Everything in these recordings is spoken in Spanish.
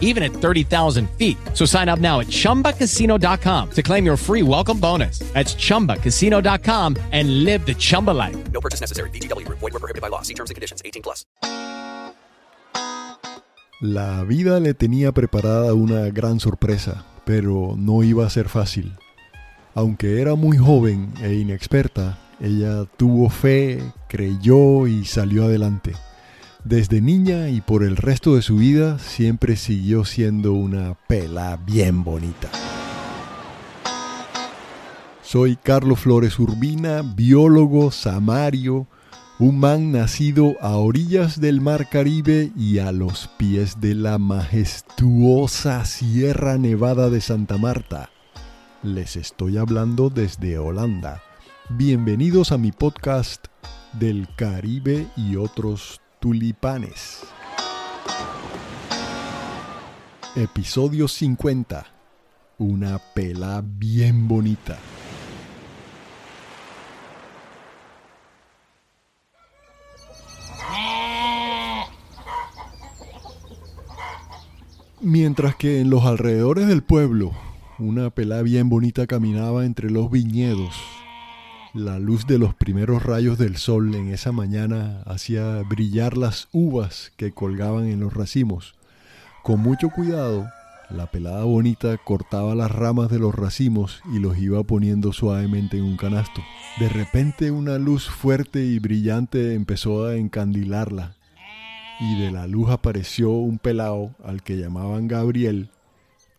even at 30,000 feet. So sign up now at chumbacasino.com to claim your free welcome bonus. That's chumbacasino.com and live the Chumba life. No purchase necessary. VGW Group. Void were prohibited by law. See terms and conditions. 18 plus. La vida le tenía preparada una gran sorpresa, pero no iba a ser fácil. Aunque era muy joven e inexperta, ella tuvo fe, creyó y salió adelante. Desde niña y por el resto de su vida siempre siguió siendo una pela bien bonita. Soy Carlos Flores Urbina, biólogo samario, un man nacido a orillas del Mar Caribe y a los pies de la majestuosa Sierra Nevada de Santa Marta. Les estoy hablando desde Holanda. Bienvenidos a mi podcast del Caribe y otros tulipanes. Episodio 50. Una pela bien bonita. Mientras que en los alrededores del pueblo una pelá bien bonita caminaba entre los viñedos. La luz de los primeros rayos del sol en esa mañana hacía brillar las uvas que colgaban en los racimos. Con mucho cuidado, la pelada bonita cortaba las ramas de los racimos y los iba poniendo suavemente en un canasto. De repente una luz fuerte y brillante empezó a encandilarla y de la luz apareció un pelao al que llamaban Gabriel,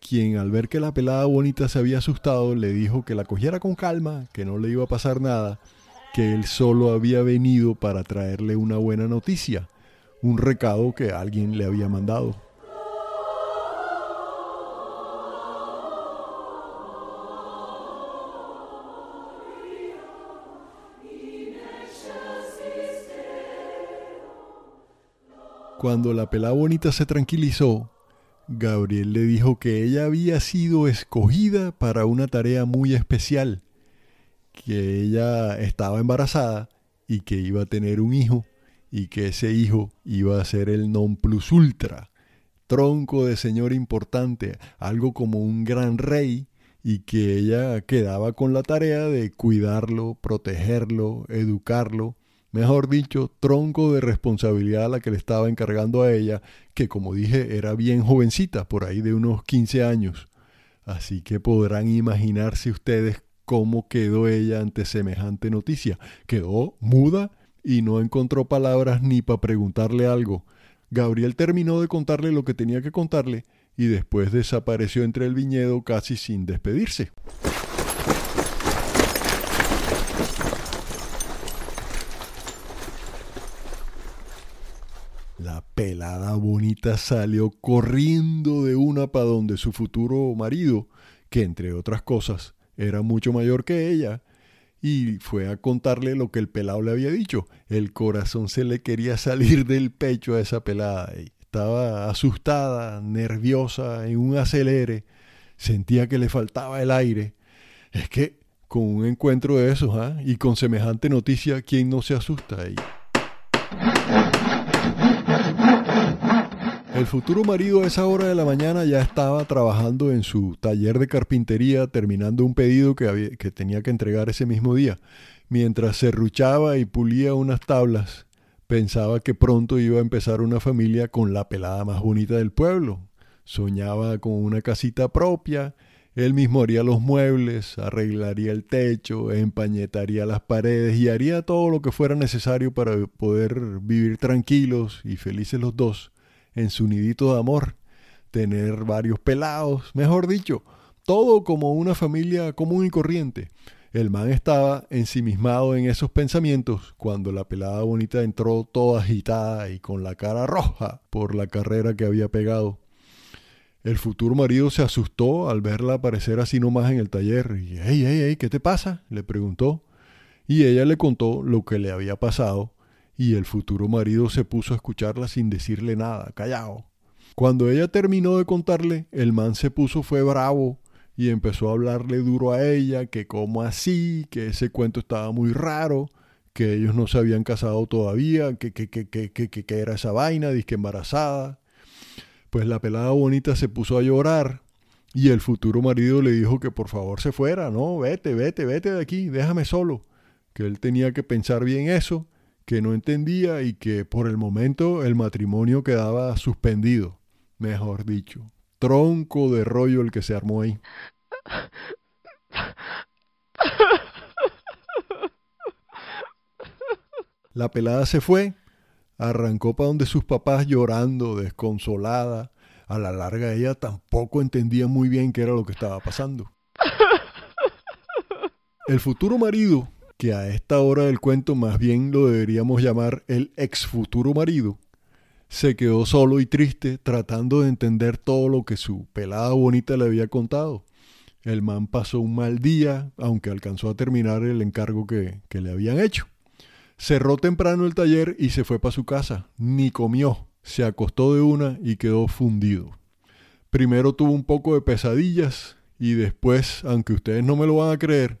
quien al ver que la pelada bonita se había asustado le dijo que la cogiera con calma, que no le iba a pasar nada, que él solo había venido para traerle una buena noticia, un recado que alguien le había mandado. Cuando la pelada bonita se tranquilizó, Gabriel le dijo que ella había sido escogida para una tarea muy especial, que ella estaba embarazada y que iba a tener un hijo y que ese hijo iba a ser el non plus ultra, tronco de señor importante, algo como un gran rey y que ella quedaba con la tarea de cuidarlo, protegerlo, educarlo mejor dicho, tronco de responsabilidad a la que le estaba encargando a ella, que como dije era bien jovencita, por ahí de unos 15 años. Así que podrán imaginarse ustedes cómo quedó ella ante semejante noticia. Quedó muda y no encontró palabras ni para preguntarle algo. Gabriel terminó de contarle lo que tenía que contarle y después desapareció entre el viñedo casi sin despedirse. La bonita salió corriendo de una para donde su futuro marido, que entre otras cosas era mucho mayor que ella, y fue a contarle lo que el pelado le había dicho. El corazón se le quería salir del pecho a esa pelada. Estaba asustada, nerviosa, en un acelere. Sentía que le faltaba el aire. Es que con un encuentro de esos, ¿ah? y con semejante noticia, ¿quién no se asusta? El futuro marido a esa hora de la mañana ya estaba trabajando en su taller de carpintería terminando un pedido que, que tenía que entregar ese mismo día. Mientras serruchaba y pulía unas tablas, pensaba que pronto iba a empezar una familia con la pelada más bonita del pueblo. Soñaba con una casita propia, él mismo haría los muebles, arreglaría el techo, empañetaría las paredes y haría todo lo que fuera necesario para poder vivir tranquilos y felices los dos en su nidito de amor, tener varios pelados, mejor dicho, todo como una familia común y corriente. El man estaba ensimismado en esos pensamientos cuando la pelada bonita entró toda agitada y con la cara roja por la carrera que había pegado. El futuro marido se asustó al verla aparecer así nomás en el taller. Y, hey, hey, hey, ¿qué te pasa? le preguntó. Y ella le contó lo que le había pasado y el futuro marido se puso a escucharla sin decirle nada, callado. Cuando ella terminó de contarle, el man se puso fue bravo y empezó a hablarle duro a ella, que como así, que ese cuento estaba muy raro, que ellos no se habían casado todavía, que, que, que, que, que era esa vaina, disque embarazada. Pues la pelada bonita se puso a llorar y el futuro marido le dijo que por favor se fuera, no, vete, vete, vete de aquí, déjame solo, que él tenía que pensar bien eso, que no entendía y que por el momento el matrimonio quedaba suspendido, mejor dicho, tronco de rollo el que se armó ahí. La pelada se fue, arrancó para donde sus papás llorando, desconsolada. A la larga ella tampoco entendía muy bien qué era lo que estaba pasando. El futuro marido, que a esta hora del cuento más bien lo deberíamos llamar el ex futuro marido, se quedó solo y triste tratando de entender todo lo que su pelada bonita le había contado. El man pasó un mal día, aunque alcanzó a terminar el encargo que, que le habían hecho. Cerró temprano el taller y se fue para su casa. Ni comió. Se acostó de una y quedó fundido. Primero tuvo un poco de pesadillas y después, aunque ustedes no me lo van a creer,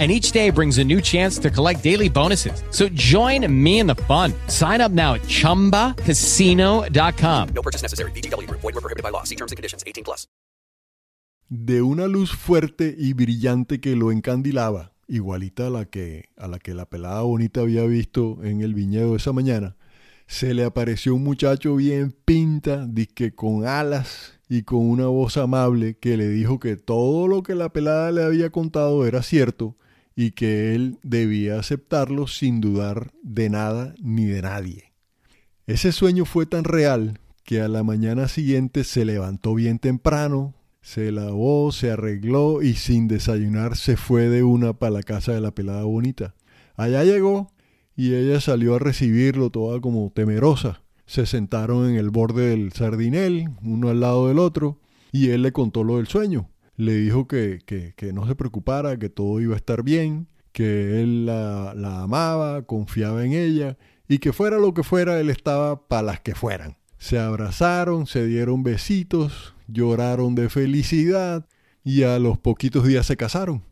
And each day brings a new chance to collect daily bonuses. So join me in the fun. Sign up now at chumbacasino.com. No purchase necessary. VGW Group. Void were prohibited by law. See terms and conditions. 18 plus. de una luz fuerte y brillante que lo encandilaba, igualita a la que a la que la pelada bonita había visto en el viñedo esa mañana, se le apareció un muchacho bien pinta, disque con alas y con una voz amable que le dijo que todo lo que la pelada le había contado era cierto y que él debía aceptarlo sin dudar de nada ni de nadie. Ese sueño fue tan real que a la mañana siguiente se levantó bien temprano, se lavó, se arregló y sin desayunar se fue de una para la casa de la pelada bonita. Allá llegó y ella salió a recibirlo toda como temerosa. Se sentaron en el borde del sardinel, uno al lado del otro, y él le contó lo del sueño. Le dijo que, que, que no se preocupara, que todo iba a estar bien, que él la, la amaba, confiaba en ella, y que fuera lo que fuera, él estaba para las que fueran. Se abrazaron, se dieron besitos, lloraron de felicidad y a los poquitos días se casaron.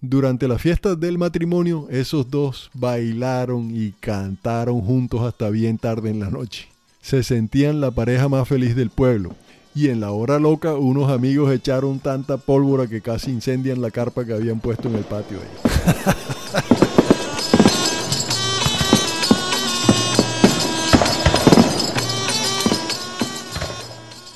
Durante las fiestas del matrimonio, esos dos bailaron y cantaron juntos hasta bien tarde en la noche. Se sentían la pareja más feliz del pueblo. Y en la hora loca, unos amigos echaron tanta pólvora que casi incendian la carpa que habían puesto en el patio.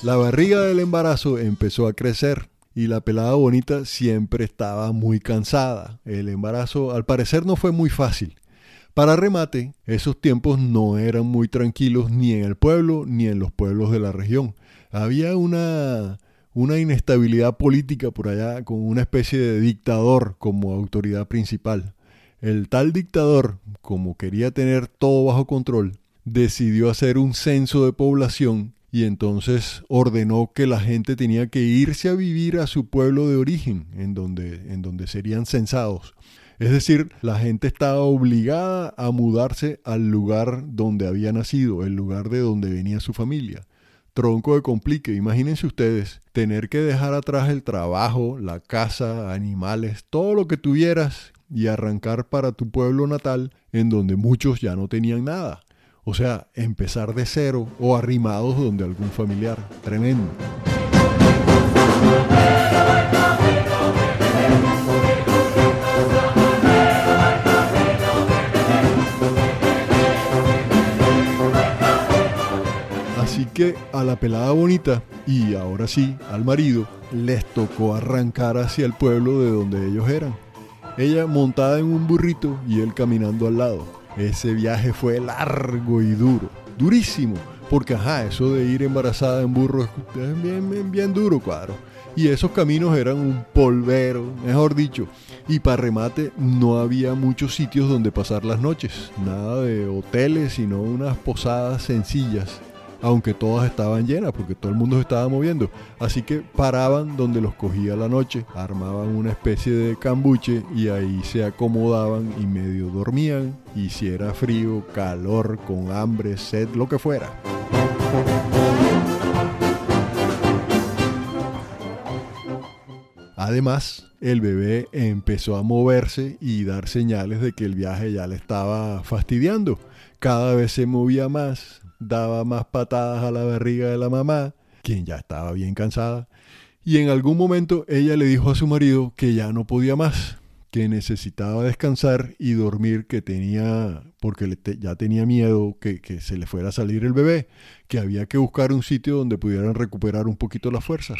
La barriga del embarazo empezó a crecer y la pelada bonita siempre estaba muy cansada. El embarazo al parecer no fue muy fácil. Para remate, esos tiempos no eran muy tranquilos ni en el pueblo ni en los pueblos de la región. Había una, una inestabilidad política por allá con una especie de dictador como autoridad principal. El tal dictador, como quería tener todo bajo control, decidió hacer un censo de población y entonces ordenó que la gente tenía que irse a vivir a su pueblo de origen, en donde, en donde serían censados. Es decir, la gente estaba obligada a mudarse al lugar donde había nacido, el lugar de donde venía su familia. Tronco de complique, imagínense ustedes, tener que dejar atrás el trabajo, la casa, animales, todo lo que tuvieras y arrancar para tu pueblo natal en donde muchos ya no tenían nada. O sea, empezar de cero o arrimados donde algún familiar. Tremendo. A la pelada bonita y ahora sí al marido les tocó arrancar hacia el pueblo de donde ellos eran. Ella montada en un burrito y él caminando al lado. Ese viaje fue largo y duro, durísimo, porque ajá, eso de ir embarazada en burro es bien, bien, bien duro, cuadro. y esos caminos eran un polvero, mejor dicho. Y para remate no había muchos sitios donde pasar las noches, nada de hoteles, sino unas posadas sencillas aunque todas estaban llenas porque todo el mundo se estaba moviendo. Así que paraban donde los cogía la noche, armaban una especie de cambuche y ahí se acomodaban y medio dormían. Y si era frío, calor, con hambre, sed, lo que fuera. Además, el bebé empezó a moverse y dar señales de que el viaje ya le estaba fastidiando. Cada vez se movía más, daba más patadas a la barriga de la mamá, quien ya estaba bien cansada, y en algún momento ella le dijo a su marido que ya no podía más, que necesitaba descansar y dormir, que tenía, porque ya tenía miedo que, que se le fuera a salir el bebé, que había que buscar un sitio donde pudieran recuperar un poquito las fuerzas.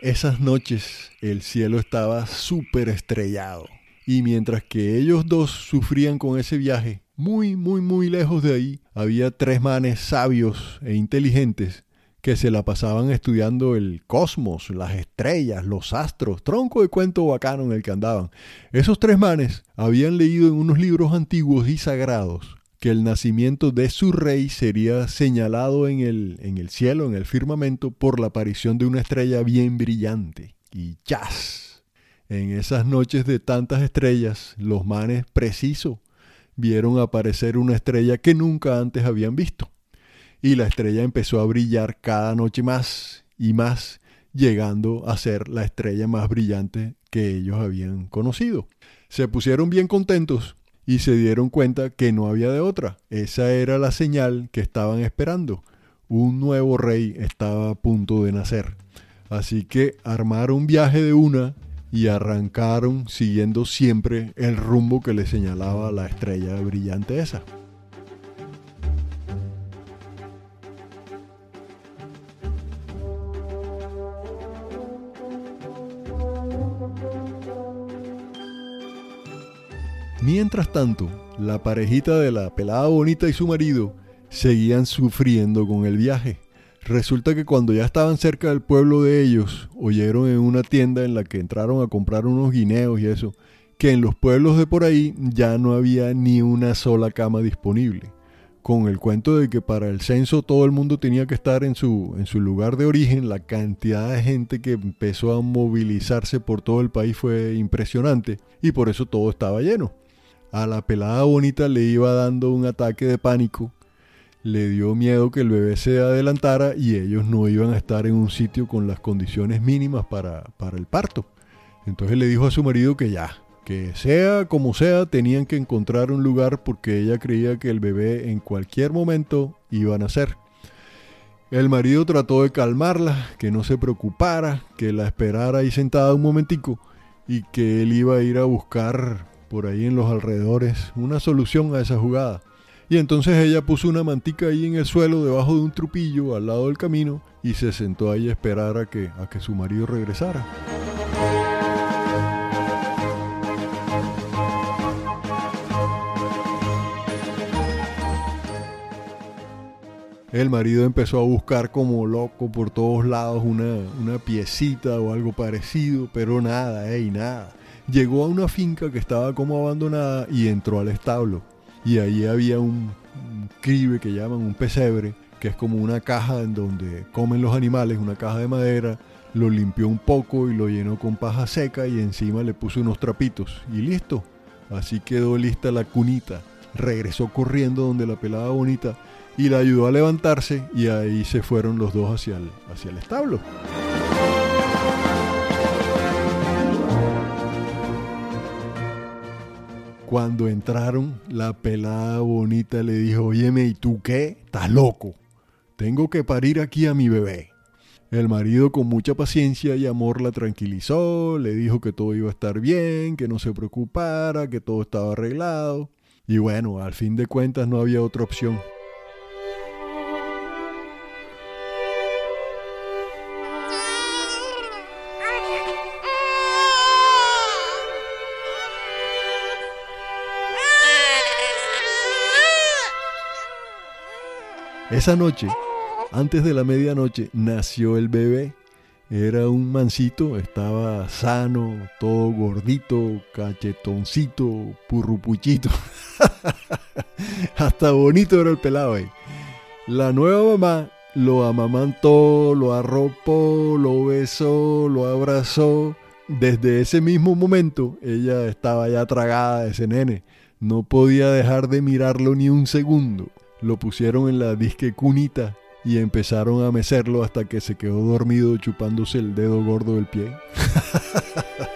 Esas noches el cielo estaba súper estrellado. Y mientras que ellos dos sufrían con ese viaje, muy, muy, muy lejos de ahí, había tres manes sabios e inteligentes que se la pasaban estudiando el cosmos, las estrellas, los astros, tronco de cuento bacano en el que andaban. Esos tres manes habían leído en unos libros antiguos y sagrados que el nacimiento de su rey sería señalado en el, en el cielo, en el firmamento, por la aparición de una estrella bien brillante. Y ¡chas! En esas noches de tantas estrellas, los manes preciso vieron aparecer una estrella que nunca antes habían visto. Y la estrella empezó a brillar cada noche más y más, llegando a ser la estrella más brillante que ellos habían conocido. Se pusieron bien contentos y se dieron cuenta que no había de otra. Esa era la señal que estaban esperando. Un nuevo rey estaba a punto de nacer. Así que armaron un viaje de una y arrancaron siguiendo siempre el rumbo que le señalaba la estrella brillante esa. Mientras tanto, la parejita de la pelada bonita y su marido seguían sufriendo con el viaje. Resulta que cuando ya estaban cerca del pueblo de ellos, oyeron en una tienda en la que entraron a comprar unos guineos y eso, que en los pueblos de por ahí ya no había ni una sola cama disponible. Con el cuento de que para el censo todo el mundo tenía que estar en su, en su lugar de origen, la cantidad de gente que empezó a movilizarse por todo el país fue impresionante y por eso todo estaba lleno. A la pelada bonita le iba dando un ataque de pánico le dio miedo que el bebé se adelantara y ellos no iban a estar en un sitio con las condiciones mínimas para, para el parto. Entonces le dijo a su marido que ya, que sea como sea, tenían que encontrar un lugar porque ella creía que el bebé en cualquier momento iba a nacer. El marido trató de calmarla, que no se preocupara, que la esperara ahí sentada un momentico y que él iba a ir a buscar por ahí en los alrededores una solución a esa jugada. Y entonces ella puso una mantica ahí en el suelo debajo de un trupillo al lado del camino y se sentó ahí a esperar a que, a que su marido regresara. El marido empezó a buscar como loco por todos lados una, una piecita o algo parecido, pero nada, ey, nada. Llegó a una finca que estaba como abandonada y entró al establo y ahí había un, cribe que llaman un pesebre, que es como una caja en donde comen los animales, una caja de madera, lo limpió un poco y lo llenó con paja seca y encima le puso unos trapitos y listo. Así quedó lista la cunita. Regresó corriendo donde la pelaba bonita y la ayudó a levantarse y ahí se fueron los dos hacia el, hacia el establo. Cuando entraron, la pelada bonita le dijo, óyeme, ¿y tú qué? ¿Estás loco? Tengo que parir aquí a mi bebé. El marido con mucha paciencia y amor la tranquilizó, le dijo que todo iba a estar bien, que no se preocupara, que todo estaba arreglado. Y bueno, al fin de cuentas no había otra opción. Esa noche, Antes de la medianoche nació el bebé. Era un mancito, estaba sano, todo gordito, cachetoncito, purrupuchito. Hasta bonito era el pelado ahí. La nueva mamá lo amamantó, lo arropó, lo besó, lo abrazó. Desde ese mismo momento ella estaba ya tragada de ese nene. No podía dejar de mirarlo ni un segundo. Lo pusieron en la disque cunita y empezaron a mecerlo hasta que se quedó dormido chupándose el dedo gordo del pie.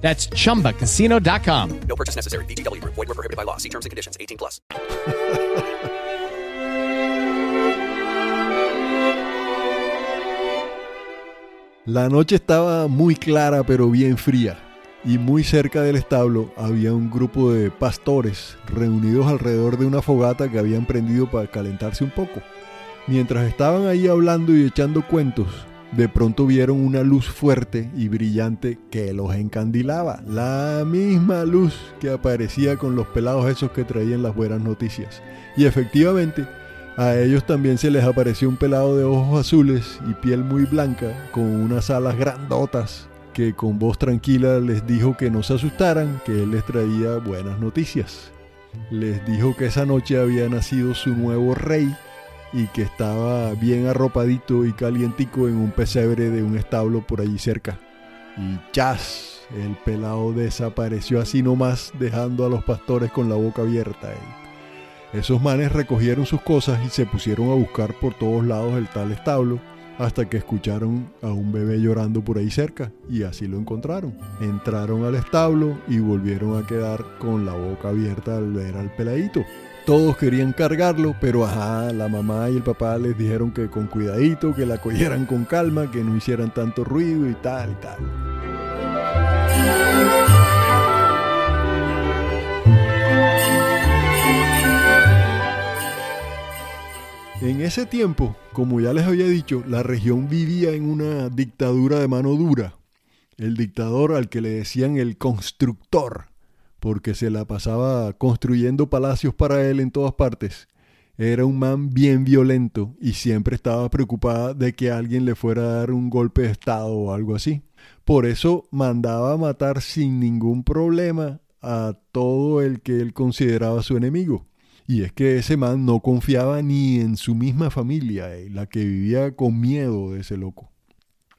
That's chumbacasino.com. No purchase necessary. Group. Void were prohibited by law. See terms and conditions. 18 plus. La noche estaba muy clara pero bien fría y muy cerca del establo había un grupo de pastores reunidos alrededor de una fogata que habían prendido para calentarse un poco. Mientras estaban ahí hablando y echando cuentos, de pronto vieron una luz fuerte y brillante que los encandilaba, la misma luz que aparecía con los pelados esos que traían las buenas noticias. Y efectivamente, a ellos también se les apareció un pelado de ojos azules y piel muy blanca, con unas alas grandotas, que con voz tranquila les dijo que no se asustaran, que él les traía buenas noticias. Les dijo que esa noche había nacido su nuevo rey y que estaba bien arropadito y calientico en un pesebre de un establo por allí cerca. Y chas, el pelado desapareció así nomás, dejando a los pastores con la boca abierta. Esos manes recogieron sus cosas y se pusieron a buscar por todos lados el tal establo hasta que escucharon a un bebé llorando por ahí cerca y así lo encontraron. Entraron al establo y volvieron a quedar con la boca abierta al ver al peladito. Todos querían cargarlo, pero ajá, la mamá y el papá les dijeron que con cuidadito, que la cogieran con calma, que no hicieran tanto ruido y tal y tal. En ese tiempo, como ya les había dicho, la región vivía en una dictadura de mano dura. El dictador al que le decían el constructor, porque se la pasaba construyendo palacios para él en todas partes. Era un man bien violento y siempre estaba preocupada de que alguien le fuera a dar un golpe de estado o algo así. Por eso mandaba matar sin ningún problema a todo el que él consideraba su enemigo. Y es que ese man no confiaba ni en su misma familia, eh, la que vivía con miedo de ese loco.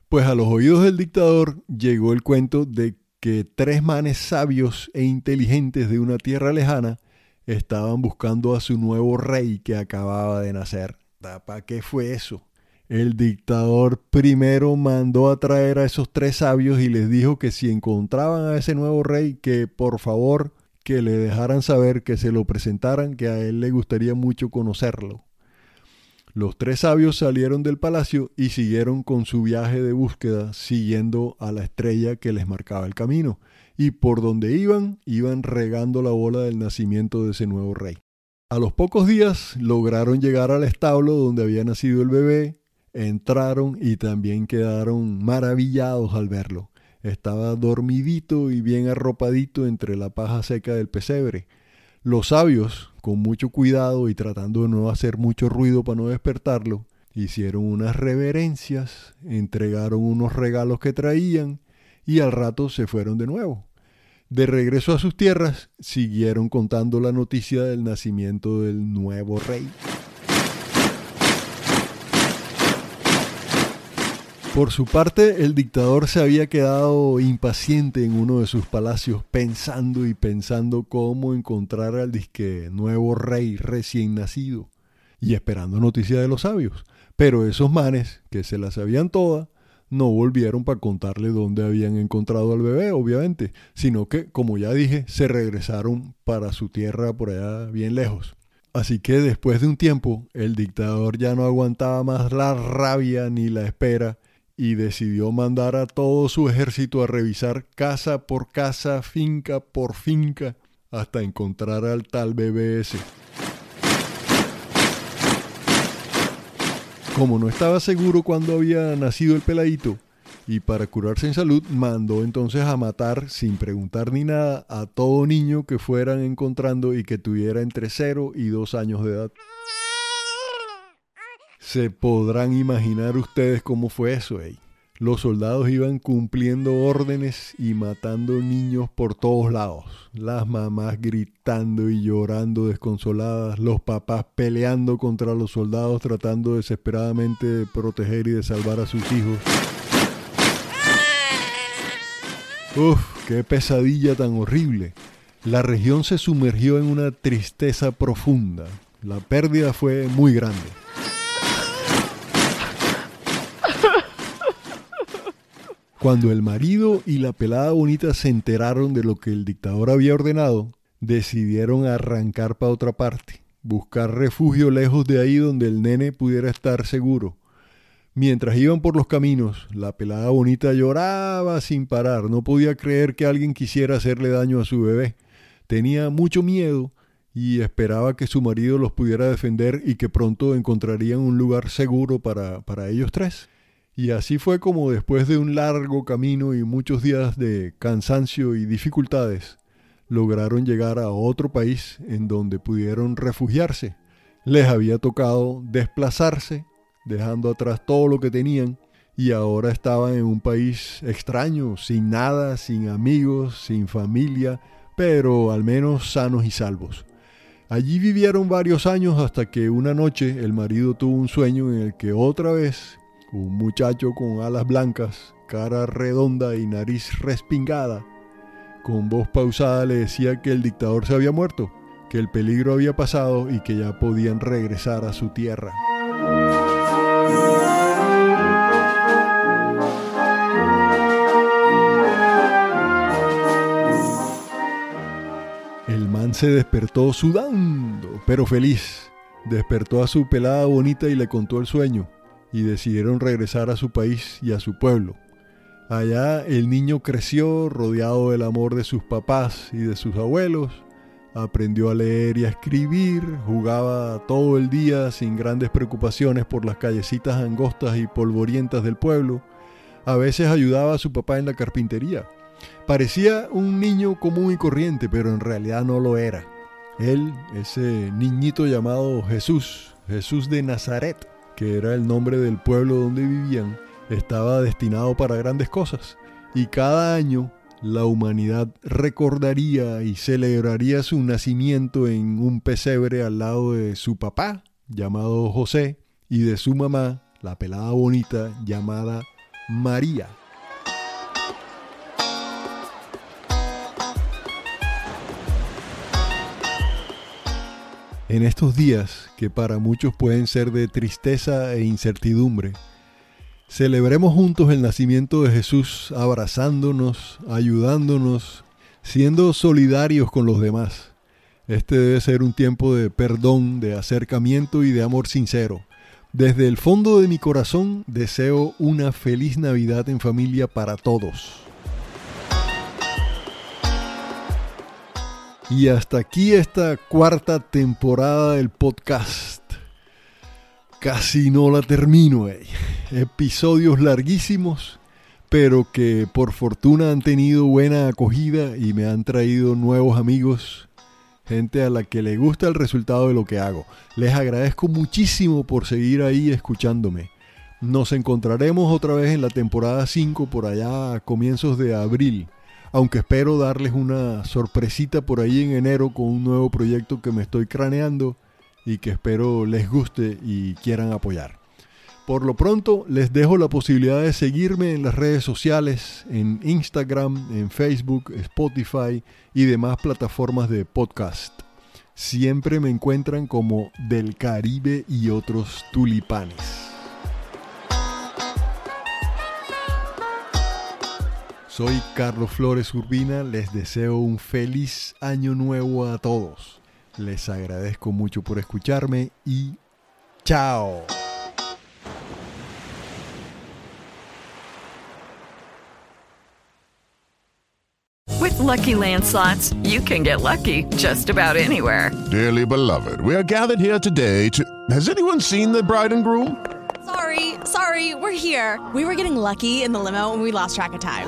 Pues a los oídos del dictador llegó el cuento de que tres manes sabios e inteligentes de una tierra lejana estaban buscando a su nuevo rey que acababa de nacer. ¿Para qué fue eso? El dictador primero mandó a traer a esos tres sabios y les dijo que si encontraban a ese nuevo rey, que por favor que le dejaran saber que se lo presentaran, que a él le gustaría mucho conocerlo. Los tres sabios salieron del palacio y siguieron con su viaje de búsqueda, siguiendo a la estrella que les marcaba el camino, y por donde iban, iban regando la bola del nacimiento de ese nuevo rey. A los pocos días lograron llegar al establo donde había nacido el bebé, entraron y también quedaron maravillados al verlo. Estaba dormidito y bien arropadito entre la paja seca del pesebre. Los sabios, con mucho cuidado y tratando de no hacer mucho ruido para no despertarlo, hicieron unas reverencias, entregaron unos regalos que traían y al rato se fueron de nuevo. De regreso a sus tierras, siguieron contando la noticia del nacimiento del nuevo rey. Por su parte, el dictador se había quedado impaciente en uno de sus palacios, pensando y pensando cómo encontrar al disque nuevo rey recién nacido, y esperando noticias de los sabios. Pero esos manes, que se las sabían todas, no volvieron para contarle dónde habían encontrado al bebé, obviamente, sino que, como ya dije, se regresaron para su tierra por allá bien lejos. Así que después de un tiempo, el dictador ya no aguantaba más la rabia ni la espera y decidió mandar a todo su ejército a revisar casa por casa, finca por finca, hasta encontrar al tal BBS. Como no estaba seguro cuándo había nacido el peladito, y para curarse en salud mandó entonces a matar sin preguntar ni nada a todo niño que fueran encontrando y que tuviera entre 0 y 2 años de edad. Se podrán imaginar ustedes cómo fue eso. Los soldados iban cumpliendo órdenes y matando niños por todos lados. Las mamás gritando y llorando desconsoladas, los papás peleando contra los soldados tratando desesperadamente de proteger y de salvar a sus hijos. Uf, qué pesadilla tan horrible. La región se sumergió en una tristeza profunda. La pérdida fue muy grande. Cuando el marido y la pelada bonita se enteraron de lo que el dictador había ordenado, decidieron arrancar para otra parte, buscar refugio lejos de ahí donde el nene pudiera estar seguro. Mientras iban por los caminos, la pelada bonita lloraba sin parar, no podía creer que alguien quisiera hacerle daño a su bebé. Tenía mucho miedo y esperaba que su marido los pudiera defender y que pronto encontrarían un lugar seguro para, para ellos tres. Y así fue como después de un largo camino y muchos días de cansancio y dificultades, lograron llegar a otro país en donde pudieron refugiarse. Les había tocado desplazarse, dejando atrás todo lo que tenían, y ahora estaban en un país extraño, sin nada, sin amigos, sin familia, pero al menos sanos y salvos. Allí vivieron varios años hasta que una noche el marido tuvo un sueño en el que otra vez un muchacho con alas blancas, cara redonda y nariz respingada, con voz pausada le decía que el dictador se había muerto, que el peligro había pasado y que ya podían regresar a su tierra. El man se despertó sudando, pero feliz. Despertó a su pelada bonita y le contó el sueño y decidieron regresar a su país y a su pueblo. Allá el niño creció rodeado del amor de sus papás y de sus abuelos, aprendió a leer y a escribir, jugaba todo el día sin grandes preocupaciones por las callecitas angostas y polvorientas del pueblo, a veces ayudaba a su papá en la carpintería. Parecía un niño común y corriente, pero en realidad no lo era. Él, ese niñito llamado Jesús, Jesús de Nazaret, que era el nombre del pueblo donde vivían, estaba destinado para grandes cosas. Y cada año la humanidad recordaría y celebraría su nacimiento en un pesebre al lado de su papá, llamado José, y de su mamá, la pelada bonita, llamada María. En estos días, que para muchos pueden ser de tristeza e incertidumbre, celebremos juntos el nacimiento de Jesús abrazándonos, ayudándonos, siendo solidarios con los demás. Este debe ser un tiempo de perdón, de acercamiento y de amor sincero. Desde el fondo de mi corazón deseo una feliz Navidad en familia para todos. Y hasta aquí esta cuarta temporada del podcast. Casi no la termino, eh. Episodios larguísimos, pero que por fortuna han tenido buena acogida y me han traído nuevos amigos, gente a la que le gusta el resultado de lo que hago. Les agradezco muchísimo por seguir ahí escuchándome. Nos encontraremos otra vez en la temporada 5 por allá a comienzos de abril aunque espero darles una sorpresita por ahí en enero con un nuevo proyecto que me estoy craneando y que espero les guste y quieran apoyar. Por lo pronto les dejo la posibilidad de seguirme en las redes sociales, en Instagram, en Facebook, Spotify y demás plataformas de podcast. Siempre me encuentran como Del Caribe y otros tulipanes. Soy Carlos Flores Urbina, les deseo un feliz año nuevo a todos. Les agradezco mucho por escucharme y chao. With lucky landslots, you can get lucky just about anywhere. Dearly beloved, we are gathered here today to. Has anyone seen the bride and groom? Sorry, sorry, we're here. We were getting lucky in the limo and we lost track of time.